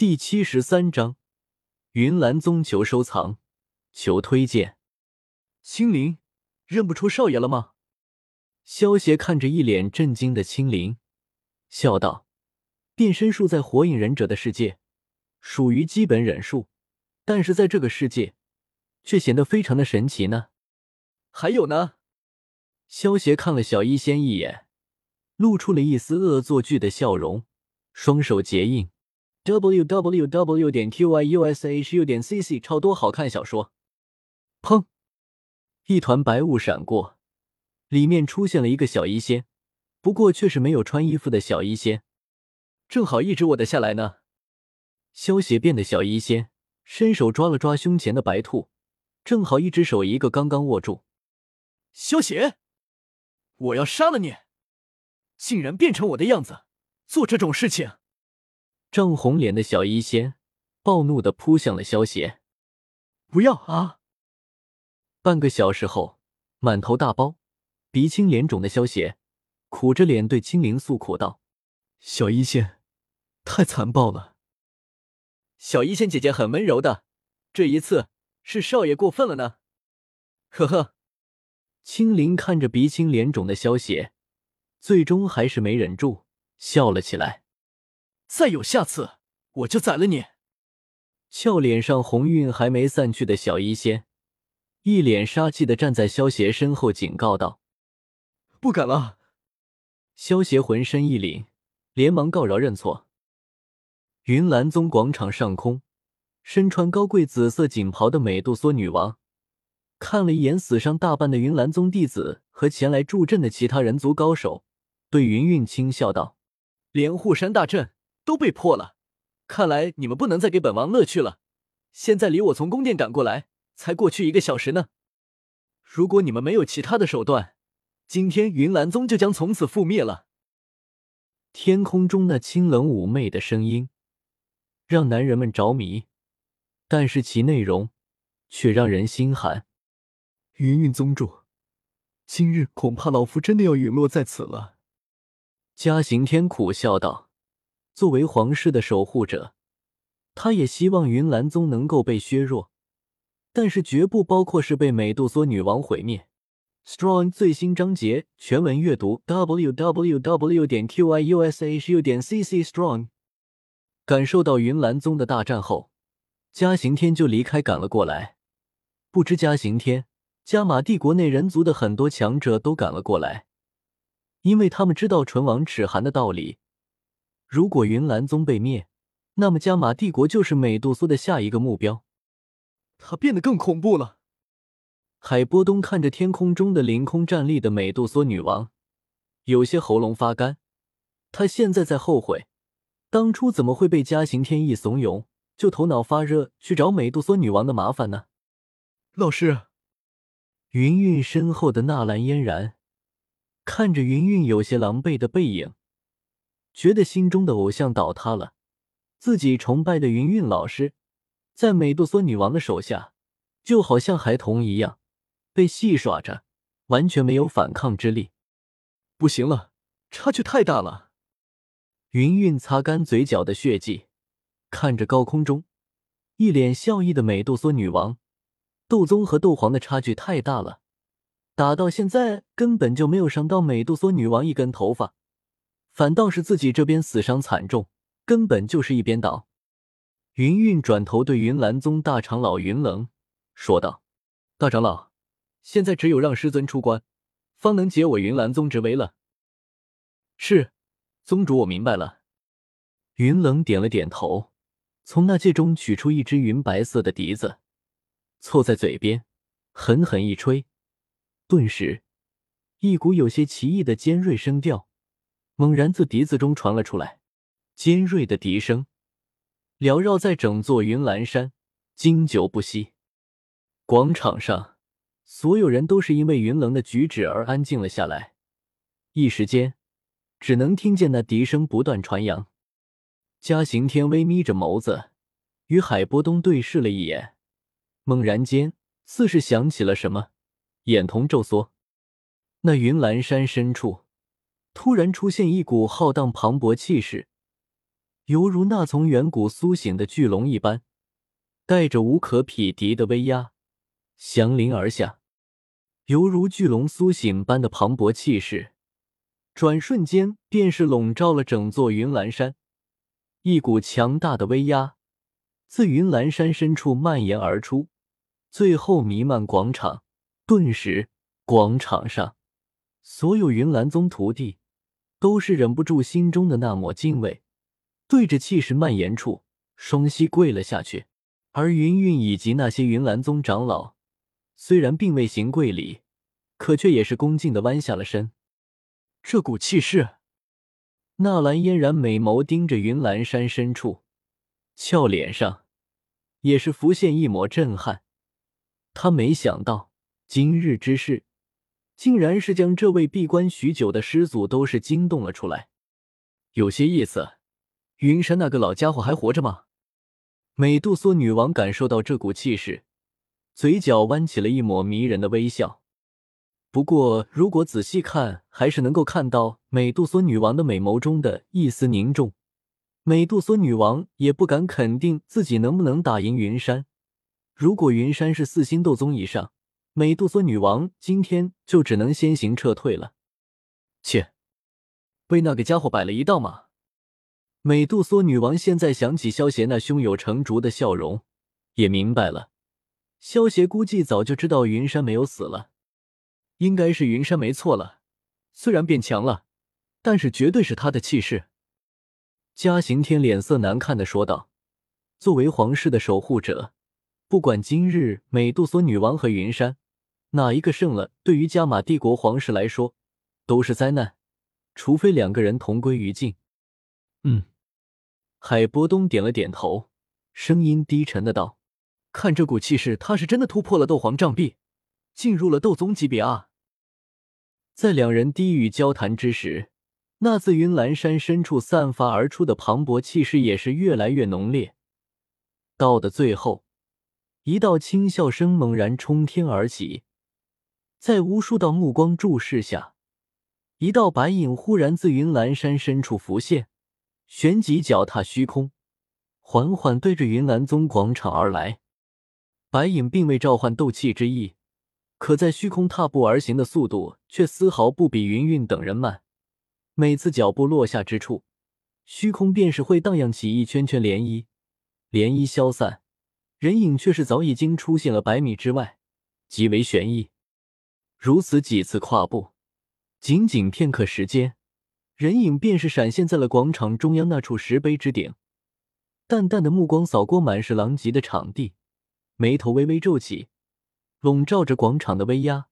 第七十三章，云岚宗求收藏，求推荐。青灵，认不出少爷了吗？萧邪看着一脸震惊的青灵，笑道：“变身术在火影忍者的世界属于基本忍术，但是在这个世界却显得非常的神奇呢。”还有呢？萧邪看了小医仙一眼，露出了一丝恶作剧的笑容，双手结印。W w w 点 q y u s h u 点 c c 超多好看小说。砰！一团白雾闪过，里面出现了一个小医仙，不过却是没有穿衣服的小医仙。正好一直我的下来呢。萧协变的小医仙伸手抓了抓胸前的白兔，正好一只手一个刚刚握住。萧协，我要杀了你！竟然变成我的样子做这种事情！涨红脸的小医仙暴怒的扑向了萧邪，不要啊！半个小时后，满头大包、鼻青脸肿的萧邪苦着脸对青灵诉苦道：“小医仙，太残暴了。小医仙姐姐很温柔的，这一次是少爷过分了呢。”呵呵，青灵看着鼻青脸肿的萧邪，最终还是没忍住笑了起来。再有下次，我就宰了你！俏脸上红晕还没散去的小医仙，一脸杀气的站在萧邪身后，警告道：“不敢了。”萧邪浑身一凛，连忙告饶认错。云岚宗广场上空，身穿高贵紫色锦袍的美杜莎女王，看了一眼死伤大半的云岚宗弟子和前来助阵的其他人族高手，对云韵轻笑道：“连护山大阵。”都被破了，看来你们不能再给本王乐趣了。现在离我从宫殿赶过来才过去一个小时呢。如果你们没有其他的手段，今天云岚宗就将从此覆灭了。天空中那清冷妩媚的声音让男人们着迷，但是其内容却让人心寒。云韵宗主，今日恐怕老夫真的要陨落在此了。嘉行天苦笑道。作为皇室的守护者，他也希望云岚宗能够被削弱，但是绝不包括是被美杜莎女王毁灭。Strong 最新章节全文阅读：w w w. 点 q i u s h u 点 c c strong。感受到云岚宗的大战后，嘉刑天就离开赶了过来。不知嘉刑天，加玛帝国内人族的很多强者都赶了过来，因为他们知道唇亡齿寒的道理。如果云岚宗被灭，那么加玛帝国就是美杜莎的下一个目标。他变得更恐怖了。海波东看着天空中的凌空站立的美杜莎女王，有些喉咙发干。他现在在后悔，当初怎么会被嘉行天一怂恿，就头脑发热去找美杜莎女王的麻烦呢？老师，云韵身后的纳兰嫣然看着云韵有些狼狈的背影。觉得心中的偶像倒塌了，自己崇拜的云韵老师，在美杜莎女王的手下，就好像孩童一样被戏耍着，完全没有反抗之力。不行了，差距太大了。云韵擦干嘴角的血迹，看着高空中一脸笑意的美杜莎女王，斗宗和斗皇的差距太大了，打到现在根本就没有伤到美杜莎女王一根头发。反倒是自己这边死伤惨重，根本就是一边倒。云韵转头对云岚宗大长老云冷说道：“大长老，现在只有让师尊出关，方能解我云岚宗之危了。”是，宗主，我明白了。云冷点了点头，从那戒中取出一只云白色的笛子，凑在嘴边，狠狠一吹，顿时，一股有些奇异的尖锐声调。猛然自笛子中传了出来，尖锐的笛声缭绕在整座云岚山，经久不息。广场上，所有人都是因为云棱的举止而安静了下来。一时间，只能听见那笛声不断传扬。嘉行天微眯着眸子，与海波东对视了一眼，猛然间似是想起了什么，眼瞳骤缩。那云岚山深处。突然出现一股浩荡磅礴气势，犹如那从远古苏醒的巨龙一般，带着无可匹敌的威压，降临而下，犹如巨龙苏醒般的磅礴气势，转瞬间便是笼罩了整座云岚山。一股强大的威压自云岚山深处蔓延而出，最后弥漫广场。顿时，广场上所有云岚宗徒弟都是忍不住心中的那抹敬畏，对着气势蔓延处双膝跪了下去。而云韵以及那些云岚宗长老虽然并未行跪礼，可却也是恭敬的弯下了身。这股气势。纳兰嫣然美眸盯着云岚山深处，俏脸上也是浮现一抹震撼。他没想到今日之事，竟然是将这位闭关许久的师祖都是惊动了出来。有些意思。云山那个老家伙还活着吗？美杜莎女王感受到这股气势，嘴角弯起了一抹迷人的微笑。不过，如果仔细看，还是能够看到美杜莎女王的美眸中的一丝凝重。美杜莎女王也不敢肯定自己能不能打赢云山。如果云山是四星斗宗以上，美杜莎女王今天就只能先行撤退了。切，被那个家伙摆了一道吗？美杜莎女王现在想起萧邪那胸有成竹的笑容，也明白了，萧邪估计早就知道云山没有死了。应该是云山没错了，虽然变强了，但是绝对是他的气势。嘉刑天脸色难看的说道：“作为皇室的守护者，不管今日美杜莎女王和云山哪一个胜了，对于加玛帝国皇室来说都是灾难，除非两个人同归于尽。”嗯，海波东点了点头，声音低沉的道：“看这股气势，他是真的突破了斗皇障壁，进入了斗宗级别啊！”在两人低语交谈之时，那自云岚山深处散发而出的磅礴气势也是越来越浓烈。到的最后，一道轻笑声猛然冲天而起，在无数道目光注视下，一道白影忽然自云岚山深处浮现，旋即脚踏虚空，缓缓对着云岚宗广场而来。白影并未召唤斗气之意。可在虚空踏步而行的速度却丝毫不比云韵等人慢，每次脚步落下之处，虚空便是会荡漾起一圈圈涟漪，涟漪消散，人影却是早已经出现了百米之外，极为悬异。如此几次跨步，仅仅片刻时间，人影便是闪现在了广场中央那处石碑之顶，淡淡的目光扫过满是狼藉的场地，眉头微微皱起。笼罩着广场的威压，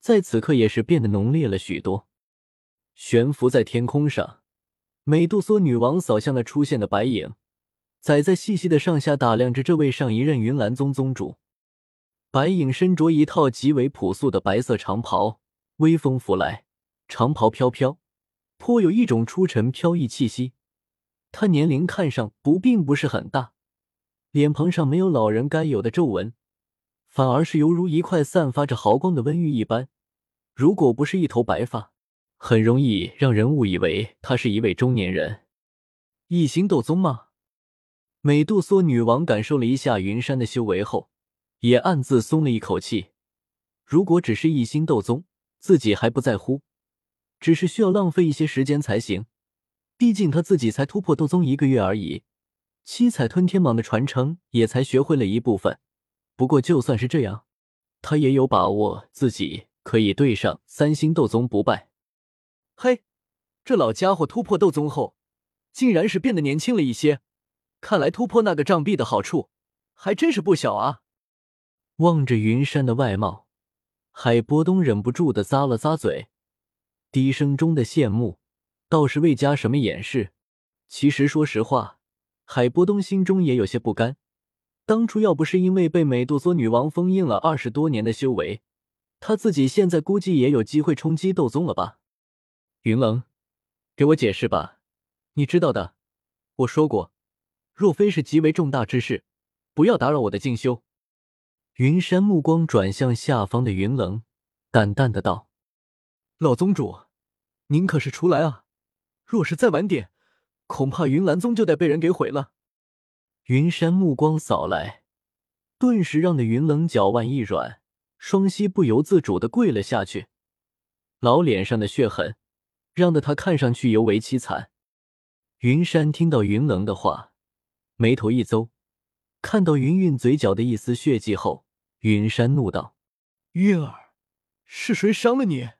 在此刻也是变得浓烈了许多。悬浮在天空上，美杜莎女王扫向了出现的白影，仔仔细细的上下打量着这位上一任云岚宗宗主。白影身着一套极为朴素的白色长袍，微风拂来，长袍飘飘，颇有一种出尘飘逸气息。他年龄看上不并不是很大，脸庞上没有老人该有的皱纹。反而是犹如一块散发着豪光的温玉一般，如果不是一头白发，很容易让人误以为他是一位中年人。异形斗宗吗？美杜莎女王感受了一下云山的修为后，也暗自松了一口气。如果只是一星斗宗，自己还不在乎，只是需要浪费一些时间才行。毕竟他自己才突破斗宗一个月而已，七彩吞天蟒的传承也才学会了一部分。不过，就算是这样，他也有把握自己可以对上三星斗宗不败。嘿，这老家伙突破斗宗后，竟然是变得年轻了一些。看来突破那个障壁的好处还真是不小啊！望着云山的外貌，海波东忍不住的咂了咂嘴，低声中的羡慕倒是未加什么掩饰。其实，说实话，海波东心中也有些不甘。当初要不是因为被美杜莎女王封印了二十多年的修为，他自己现在估计也有机会冲击斗宗了吧？云冷，给我解释吧，你知道的。我说过，若非是极为重大之事，不要打扰我的进修。云山目光转向下方的云棱，淡淡的道：“老宗主，您可是出来啊？若是再晚点，恐怕云岚宗就得被人给毁了。云山目光扫来，顿时让那云棱脚腕一软，双膝不由自主的跪了下去。老脸上的血痕，让得他看上去尤为凄惨。云山听到云棱的话，眉头一皱，看到云韵嘴角的一丝血迹后，云山怒道：“韵儿，是谁伤了你？”